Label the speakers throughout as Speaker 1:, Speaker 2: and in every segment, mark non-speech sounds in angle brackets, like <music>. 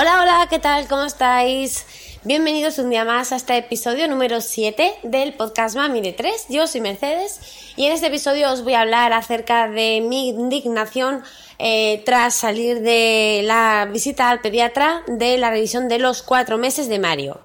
Speaker 1: Hola, hola, ¿qué tal? ¿Cómo estáis? Bienvenidos un día más a este episodio número 7 del podcast Mami de 3. Yo soy Mercedes y en este episodio os voy a hablar acerca de mi indignación eh, tras salir de la visita al pediatra de la revisión de los cuatro meses de Mario.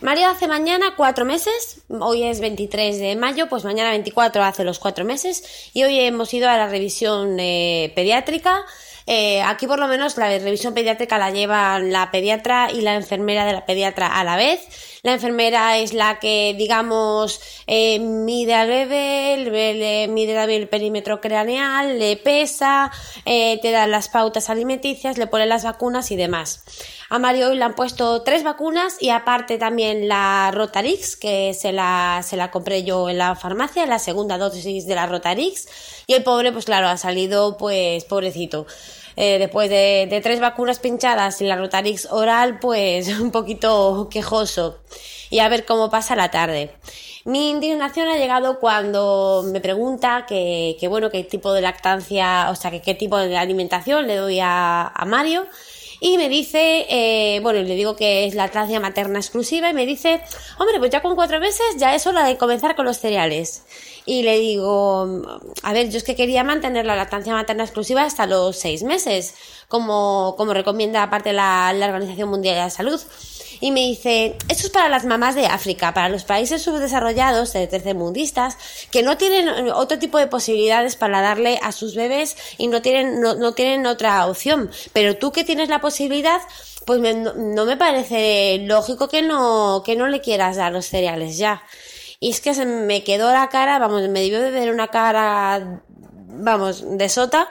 Speaker 1: Mario hace mañana cuatro meses, hoy es 23 de mayo, pues mañana 24 hace los cuatro meses y hoy hemos ido a la revisión eh, pediátrica eh, aquí por lo menos la revisión pediátrica la lleva la pediatra y la enfermera de la pediatra a la vez. La enfermera es la que, digamos, eh, mide al bebé, le, mide también el perímetro craneal, le pesa, eh, te da las pautas alimenticias, le pone las vacunas y demás. A Mario hoy le han puesto tres vacunas y aparte también la Rotarix, que se la, se la compré yo en la farmacia, la segunda dosis de la Rotarix. Y el pobre, pues claro, ha salido, pues, pobrecito. Eh, después de, tres vacunas pinchadas y la Rotarix oral, pues <laughs> un poquito quejoso. Y a ver cómo pasa la tarde. Mi indignación ha llegado cuando me pregunta que, que bueno, qué tipo de lactancia, o sea, que qué tipo de alimentación le doy a, a Mario y me dice, eh, bueno, le digo que es la lactancia materna exclusiva y me dice, hombre, pues ya con cuatro meses ya es hora de comenzar con los cereales. Y le digo, a ver, yo es que quería mantener la lactancia materna exclusiva hasta los seis meses, como, como recomienda aparte la, la Organización Mundial de la Salud y me dice, esto es para las mamás de África, para los países subdesarrollados, de tercermundistas, que no tienen otro tipo de posibilidades para darle a sus bebés y no tienen, no, no tienen otra opción. Pero tú que tienes la posibilidad, pues no, me parece lógico que no, que no le quieras dar los cereales ya. Y es que se me quedó la cara, vamos, me debió de ver una cara, vamos, de sota,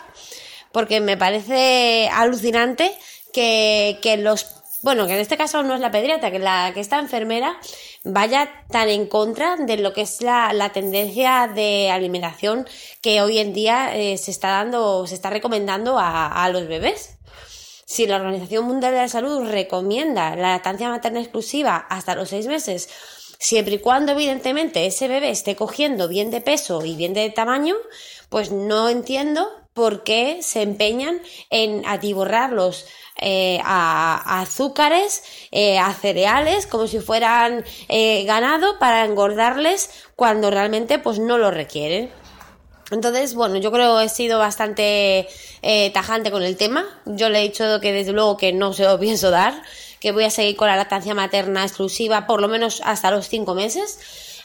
Speaker 1: porque me parece alucinante que, que los bueno, que en este caso no es la pediatra, que la que esta enfermera vaya tan en contra de lo que es la, tendencia de alimentación que hoy en día eh, se está dando, se está recomendando a, a los bebés. Si la Organización Mundial de la Salud recomienda la lactancia materna exclusiva hasta los seis meses, siempre y cuando evidentemente ese bebé esté cogiendo bien de peso y bien de tamaño, pues no entiendo por qué se empeñan en atiborrarlos eh, a, azúcares, eh, a cereales, como si fueran eh, ganado para engordarles cuando realmente pues no lo requieren. Entonces, bueno, yo creo he sido bastante tajante con el tema. Yo le he dicho que desde luego que no se lo pienso dar, que voy a seguir con la lactancia materna exclusiva por lo menos hasta los cinco meses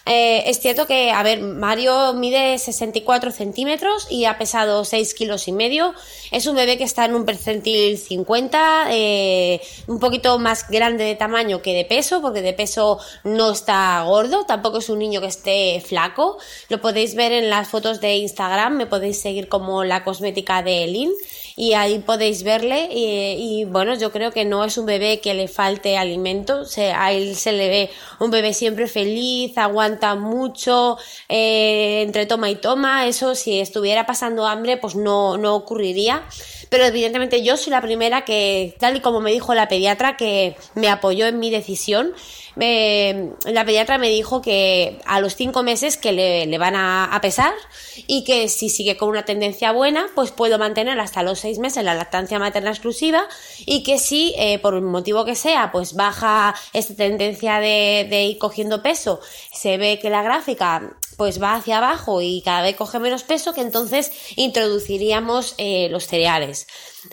Speaker 1: eh, es cierto que, a ver, Mario mide 64 centímetros y ha pesado 6 kilos y medio. Es un bebé que está en un percentil 50, eh, un poquito más grande de tamaño que de peso, porque de peso no está gordo, tampoco es un niño que esté flaco. Lo podéis ver en las fotos de Instagram, me podéis seguir como la cosmética de Elin y ahí podéis verle. Y, bueno, yo creo que no es un bebé que le falte alimento, a él se le ve un bebé siempre feliz, aguanta mucho, eh, entre toma y toma, eso si estuviera pasando hambre pues no, no ocurriría, pero evidentemente yo soy la primera que, tal y como me dijo la pediatra, que me apoyó en mi decisión, la pediatra me dijo que a los cinco meses que le, van a, pesar y que si sigue con una tendencia buena, pues puedo mantener hasta los seis meses la lactancia materna exclusiva y que si eh, por un motivo que sea, pues baja esta tendencia de, ir cogiendo peso, se ve que la gráfica pues va hacia abajo y cada vez coge menos peso, que entonces introduciríamos eh, los cereales.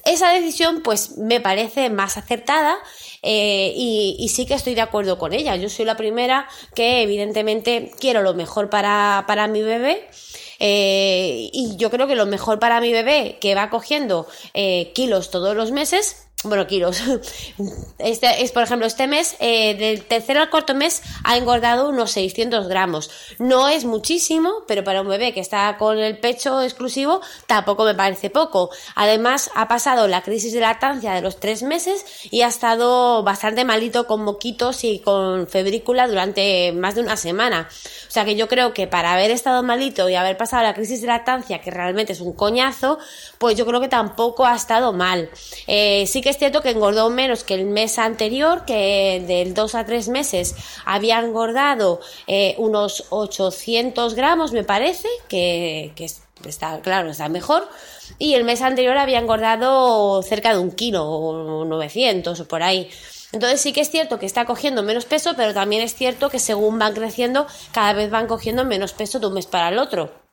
Speaker 1: Esa decisión pues me parece más acertada eh, y, sí que estoy de acuerdo con ella. Yo soy la primera que evidentemente quiero lo mejor para, para mi bebé. Eh, y yo creo que lo mejor para mi bebé, que va cogiendo kilos todos los meses, bueno, kilos. <laughs> Este es, por ejemplo, este mes, eh, del tercer al cuarto mes, ha engordado unos 600 gramos. No es muchísimo, pero para un bebé que está con el pecho exclusivo, tampoco me parece poco. Además, ha pasado la crisis de lactancia de los tres meses y ha estado bastante malito con moquitos y con febrícula durante más de una semana. O sea que yo creo que para haber estado malito y haber pasado la crisis de lactancia, que realmente es un coñazo, pues yo creo que tampoco ha estado mal. Eh, sí que es cierto que engordó menos que el mes anterior, que del 2 a 3 meses había engordado eh, unos 800 gramos, me parece, que, está claro, está mejor. Y el mes anterior había engordado cerca de un kilo o 900 o por ahí. Entonces sí que es cierto que está cogiendo menos peso, pero también es cierto que según van creciendo, cada vez van cogiendo menos peso de un mes para el otro.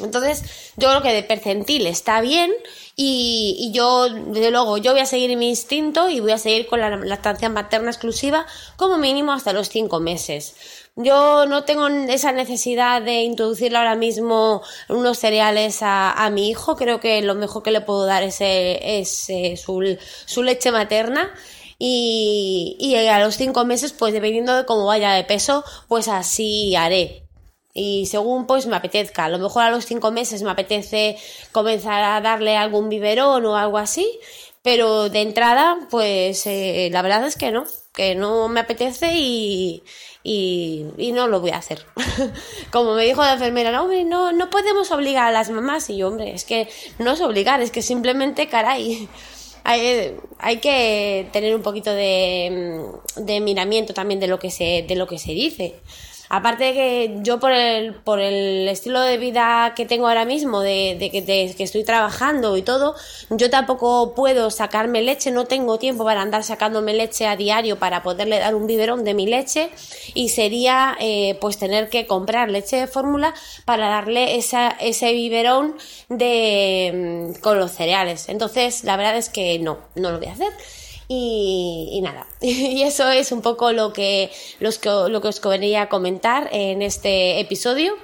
Speaker 1: Entonces, yo creo que de percentil está bien y, yo, desde luego, yo voy a seguir mi instinto y voy a seguir con la lactancia materna exclusiva como mínimo hasta los cinco meses. Yo no tengo esa necesidad de introducirle ahora mismo unos cereales a, mi hijo. Creo que lo mejor que le puedo dar es, es eh, su, su leche materna. Y, y a los cinco meses, pues dependiendo de cómo vaya de peso, pues así haré y según pues me apetezca. A lo mejor a los cinco meses me apetece comenzar a darle algún biberón o algo así, pero de entrada pues eh, la verdad es que no, que no me apetece y, y, no lo voy a hacer. <laughs> Como me dijo la enfermera, no, hombre, no, no podemos obligar a las mamás y yo, hombre, es que no es obligar, es que simplemente, caray. <laughs> Hay, hay, que tener un poquito de, de miramiento también de lo que se, de lo que se dice. Aparte de que yo por el, por el estilo de vida que tengo ahora mismo, de, de, que estoy trabajando y todo, yo tampoco puedo sacarme leche, no tengo tiempo para andar sacándome leche a diario para poderle dar un biberón de mi leche y sería eh, pues tener que comprar leche de fórmula para darle esa, ese biberón de, mm, con los cereales. Entonces, la verdad es que no, no lo voy a hacer. Y, nada, <laughs> y eso es un poco lo que, los que, lo que os quería comentar en este episodio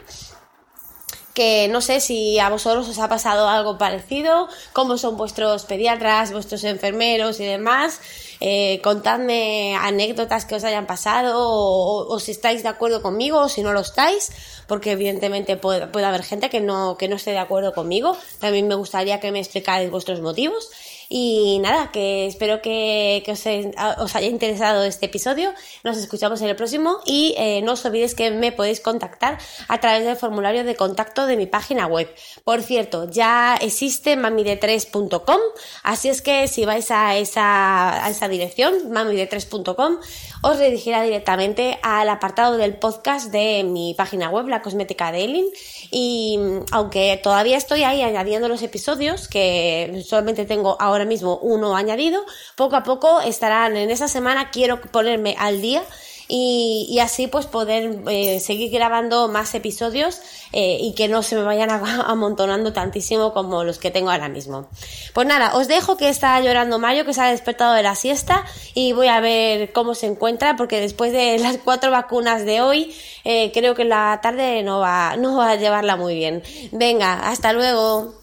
Speaker 1: que no sé si a vosotros os ha pasado algo parecido, cómo son vuestros pediatras, vuestros enfermeros y demás. Eh, contadme anécdotas que os hayan pasado o, si estáis de acuerdo conmigo o si no lo estáis, porque evidentemente puede, puede haber gente que no, que no esté de acuerdo conmigo. También me gustaría que me explicáis vuestros motivos. Y nada, que espero que, os, haya interesado este episodio. Nos escuchamos en el próximo y eh, no os olvidéis que me podéis contactar a través del formulario de contacto de mi página web. Por cierto, ya existe mamide3.com, así es que si vais a esa, a esa dirección, mamide3.com, os dirigirá directamente al apartado del podcast de mi página web, la cosmética de Elin. Y aunque todavía estoy ahí añadiendo los episodios, que solamente tengo ahora mismo uno añadido. Poco a poco estarán en esa semana, quiero ponerme al día y, así pues poder eh, seguir grabando más episodios eh, y que no se me vayan <laughs> amontonando tantísimo como los que tengo ahora mismo. Pues nada, os dejo que está llorando Mario, que se ha despertado de la siesta y voy a ver cómo se encuentra porque después de las cuatro vacunas de hoy eh, creo que la tarde no va, no va a llevarla muy bien. Venga, hasta luego.